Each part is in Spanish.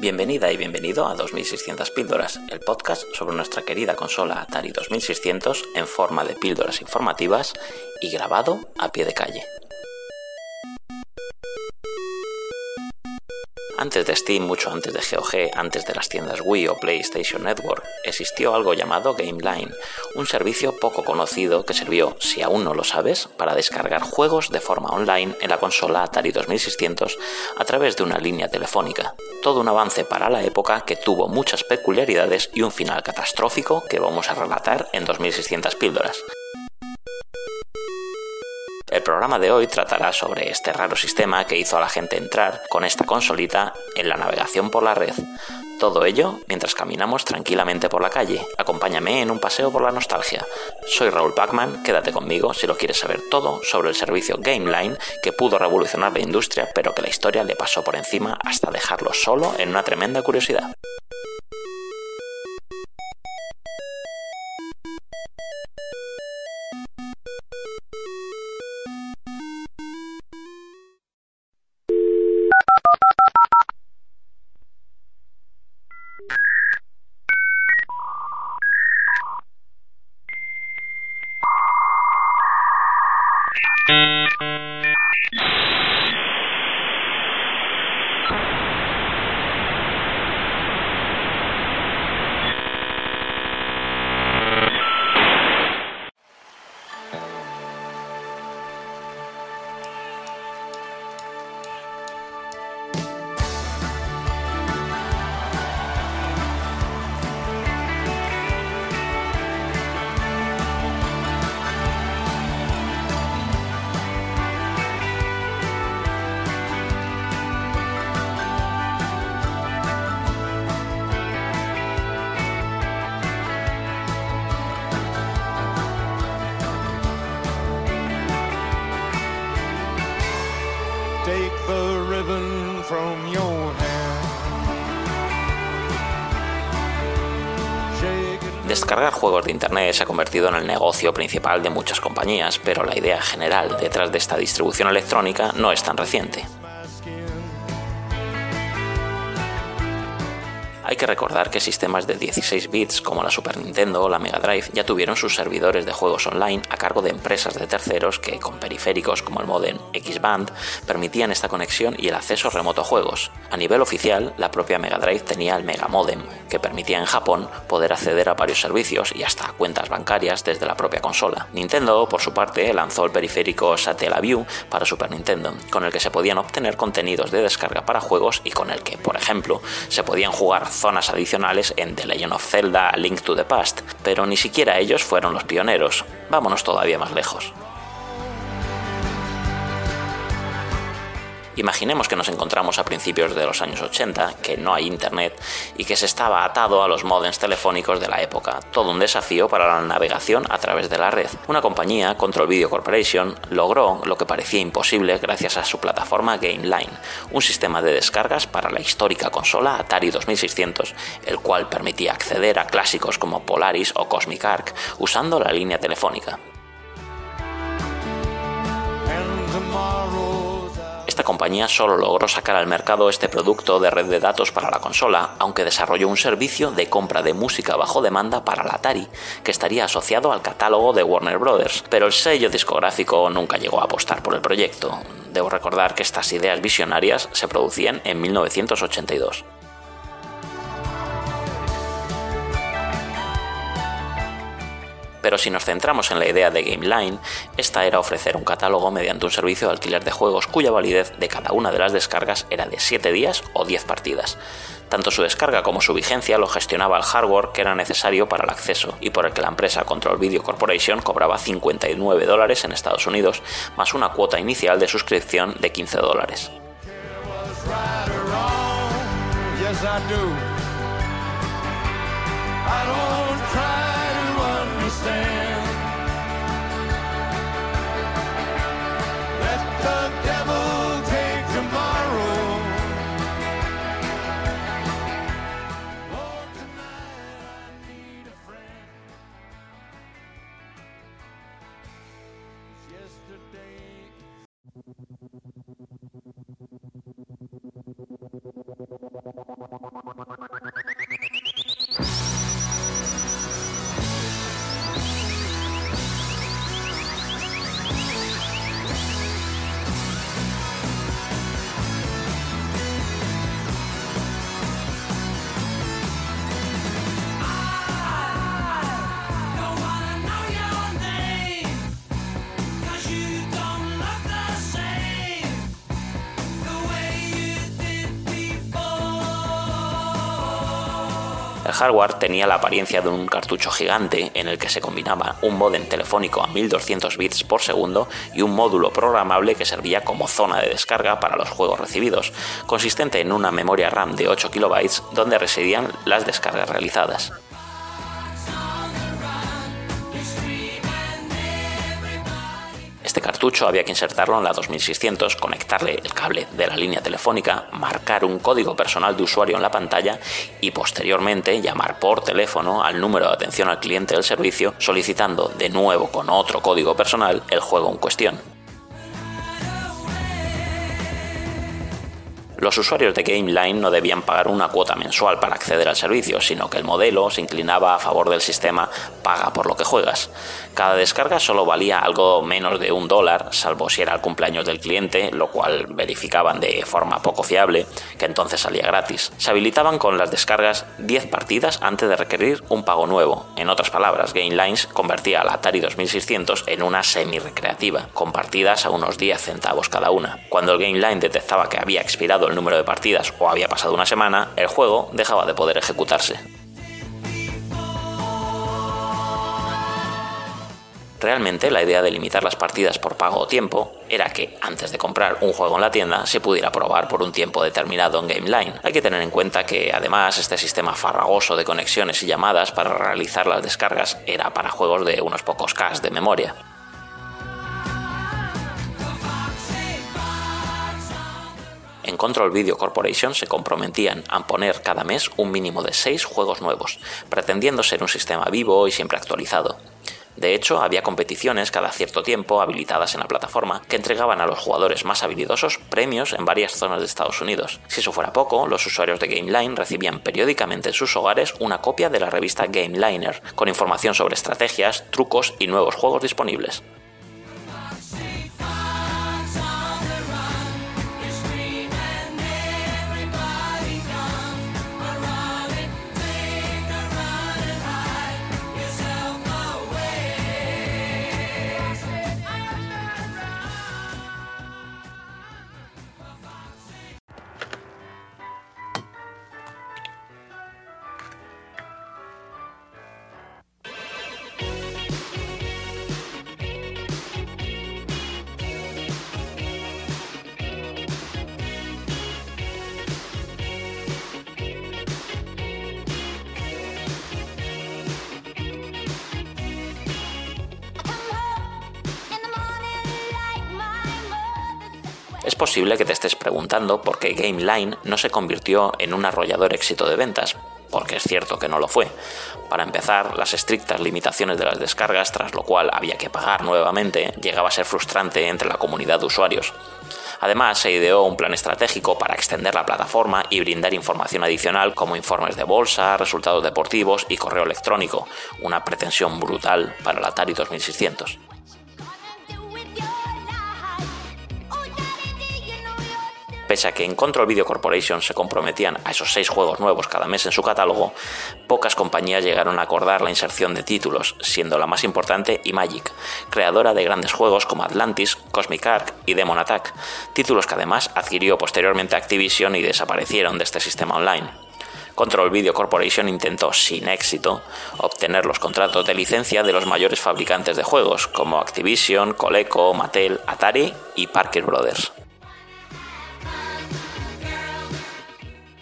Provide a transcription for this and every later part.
Bienvenida y bienvenido a 2600 píldoras, el podcast sobre nuestra querida consola Atari 2600 en forma de píldoras informativas y grabado a pie de calle. Antes de Steam, mucho antes de GOG, antes de las tiendas Wii o PlayStation Network, existió algo llamado GameLine, un servicio poco conocido que sirvió, si aún no lo sabes, para descargar juegos de forma online en la consola Atari 2600 a través de una línea telefónica. Todo un avance para la época que tuvo muchas peculiaridades y un final catastrófico que vamos a relatar en 2600 píldoras. El programa de hoy tratará sobre este raro sistema que hizo a la gente entrar con esta consolita en la navegación por la red. Todo ello mientras caminamos tranquilamente por la calle. Acompáñame en un paseo por la nostalgia. Soy Raúl Pacman, quédate conmigo si lo quieres saber todo sobre el servicio GameLine que pudo revolucionar la industria pero que la historia le pasó por encima hasta dejarlo solo en una tremenda curiosidad. Juegos de Internet se ha convertido en el negocio principal de muchas compañías, pero la idea general detrás de esta distribución electrónica no es tan reciente. Hay que recordar que sistemas de 16 bits como la Super Nintendo o la Mega Drive ya tuvieron sus servidores de juegos online a cargo de empresas de terceros que, con periféricos como el modem X-Band, permitían esta conexión y el acceso remoto a juegos. A nivel oficial, la propia Mega Drive tenía el Mega Modem, que permitía en Japón poder acceder a varios servicios y hasta cuentas bancarias desde la propia consola. Nintendo, por su parte, lanzó el periférico Satellaview para Super Nintendo, con el que se podían obtener contenidos de descarga para juegos y con el que, por ejemplo, se podían jugar zonas adicionales en The Legend of Zelda Link to the Past, pero ni siquiera ellos fueron los pioneros. Vámonos todavía más lejos. Imaginemos que nos encontramos a principios de los años 80, que no hay internet y que se estaba atado a los modems telefónicos de la época, todo un desafío para la navegación a través de la red. Una compañía, Control Video Corporation, logró lo que parecía imposible gracias a su plataforma GameLine, un sistema de descargas para la histórica consola Atari 2600, el cual permitía acceder a clásicos como Polaris o Cosmic Arc usando la línea telefónica. Esta compañía solo logró sacar al mercado este producto de red de datos para la consola, aunque desarrolló un servicio de compra de música bajo demanda para la Atari, que estaría asociado al catálogo de Warner Bros., pero el sello discográfico nunca llegó a apostar por el proyecto. Debo recordar que estas ideas visionarias se producían en 1982. Pero si nos centramos en la idea de GameLine, esta era ofrecer un catálogo mediante un servicio de alquiler de juegos cuya validez de cada una de las descargas era de 7 días o 10 partidas. Tanto su descarga como su vigencia lo gestionaba el hardware que era necesario para el acceso y por el que la empresa Control Video Corporation cobraba 59 dólares en Estados Unidos, más una cuota inicial de suscripción de 15 dólares. Yesterday. Hardware tenía la apariencia de un cartucho gigante en el que se combinaba un modem telefónico a 1200 bits por segundo y un módulo programable que servía como zona de descarga para los juegos recibidos, consistente en una memoria RAM de 8 KB donde residían las descargas realizadas. Este cartucho había que insertarlo en la 2600, conectarle el cable de la línea telefónica, marcar un código personal de usuario en la pantalla y posteriormente llamar por teléfono al número de atención al cliente del servicio solicitando de nuevo con otro código personal el juego en cuestión. Los usuarios de GameLine no debían pagar una cuota mensual para acceder al servicio, sino que el modelo se inclinaba a favor del sistema paga por lo que juegas. Cada descarga solo valía algo menos de un dólar, salvo si era el cumpleaños del cliente, lo cual verificaban de forma poco fiable, que entonces salía gratis. Se habilitaban con las descargas 10 partidas antes de requerir un pago nuevo. En otras palabras, GameLines convertía la Atari 2600 en una semi-recreativa, con partidas a unos 10 centavos cada una. Cuando el GameLine detectaba que había expirado el número de partidas o había pasado una semana, el juego dejaba de poder ejecutarse. Realmente la idea de limitar las partidas por pago o tiempo era que antes de comprar un juego en la tienda se pudiera probar por un tiempo determinado en GameLine. Hay que tener en cuenta que además este sistema farragoso de conexiones y llamadas para realizar las descargas era para juegos de unos pocos K de memoria. En Control Video Corporation se comprometían a poner cada mes un mínimo de 6 juegos nuevos, pretendiendo ser un sistema vivo y siempre actualizado. De hecho, había competiciones cada cierto tiempo habilitadas en la plataforma que entregaban a los jugadores más habilidosos premios en varias zonas de Estados Unidos. Si eso fuera poco, los usuarios de GameLine recibían periódicamente en sus hogares una copia de la revista GameLiner, con información sobre estrategias, trucos y nuevos juegos disponibles. Es posible que te estés preguntando por qué GameLine no se convirtió en un arrollador éxito de ventas, porque es cierto que no lo fue. Para empezar, las estrictas limitaciones de las descargas, tras lo cual había que pagar nuevamente, llegaba a ser frustrante entre la comunidad de usuarios. Además, se ideó un plan estratégico para extender la plataforma y brindar información adicional como informes de bolsa, resultados deportivos y correo electrónico, una pretensión brutal para el Atari 2600. Pese a que en Control Video Corporation se comprometían a esos seis juegos nuevos cada mes en su catálogo, pocas compañías llegaron a acordar la inserción de títulos, siendo la más importante Imagic, creadora de grandes juegos como Atlantis, Cosmic Ark y Demon Attack, títulos que además adquirió posteriormente Activision y desaparecieron de este sistema online. Control Video Corporation intentó, sin éxito, obtener los contratos de licencia de los mayores fabricantes de juegos, como Activision, Coleco, Mattel, Atari y Parker Brothers.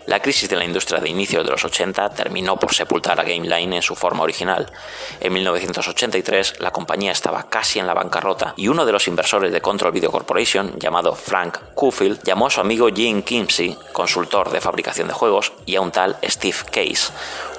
La crisis de la industria de inicios de los 80 terminó por sepultar a GameLine en su forma original. En 1983 la compañía estaba casi en la bancarrota y uno de los inversores de Control Video Corporation, llamado Frank Kufield, llamó a su amigo Gene Kimsey, consultor de fabricación de juegos, y a un tal Steve Case,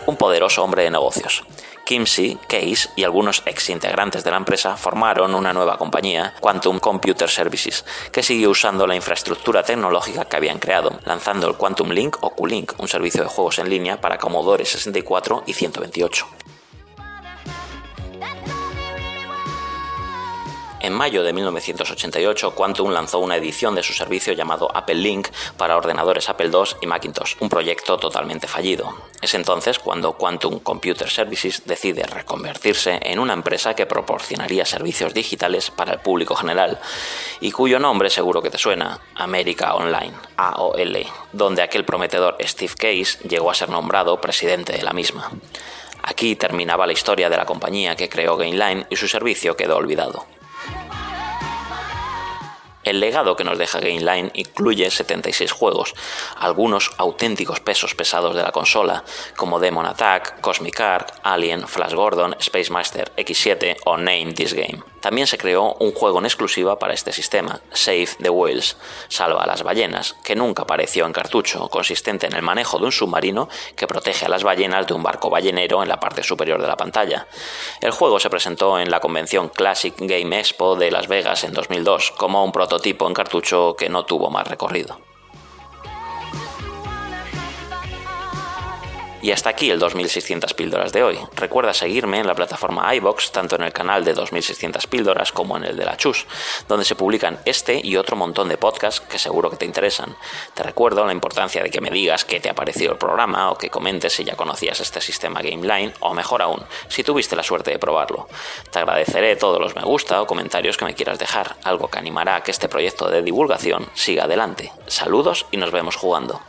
un poderoso hombre de negocios. Kimsey, Case y algunos ex integrantes de la empresa formaron una nueva compañía, Quantum Computer Services, que siguió usando la infraestructura tecnológica que habían creado, lanzando el Quantum Link o QLink, un servicio de juegos en línea para Commodore 64 y 128. En mayo de 1988, Quantum lanzó una edición de su servicio llamado Apple Link para ordenadores Apple II y Macintosh, un proyecto totalmente fallido. Es entonces cuando Quantum Computer Services decide reconvertirse en una empresa que proporcionaría servicios digitales para el público general y cuyo nombre seguro que te suena, América Online, AOL, donde aquel prometedor Steve Case llegó a ser nombrado presidente de la misma. Aquí terminaba la historia de la compañía que creó GameLine y su servicio quedó olvidado. El legado que nos deja GameLine incluye 76 juegos, algunos auténticos pesos pesados de la consola, como Demon Attack, Cosmic Ark, Alien, Flash Gordon, Space Master X7 o Name This Game. También se creó un juego en exclusiva para este sistema, Save the Whales, Salva a las ballenas, que nunca apareció en cartucho, consistente en el manejo de un submarino que protege a las ballenas de un barco ballenero en la parte superior de la pantalla. El juego se presentó en la convención Classic Game Expo de Las Vegas en 2002 como un prototipo en cartucho que no tuvo más recorrido. Y hasta aquí el 2600 píldoras de hoy. Recuerda seguirme en la plataforma iBox, tanto en el canal de 2600 píldoras como en el de la Chus, donde se publican este y otro montón de podcasts que seguro que te interesan. Te recuerdo la importancia de que me digas qué te ha parecido el programa o que comentes si ya conocías este sistema GameLine o mejor aún, si tuviste la suerte de probarlo. Te agradeceré todos los me gusta o comentarios que me quieras dejar, algo que animará a que este proyecto de divulgación siga adelante. Saludos y nos vemos jugando.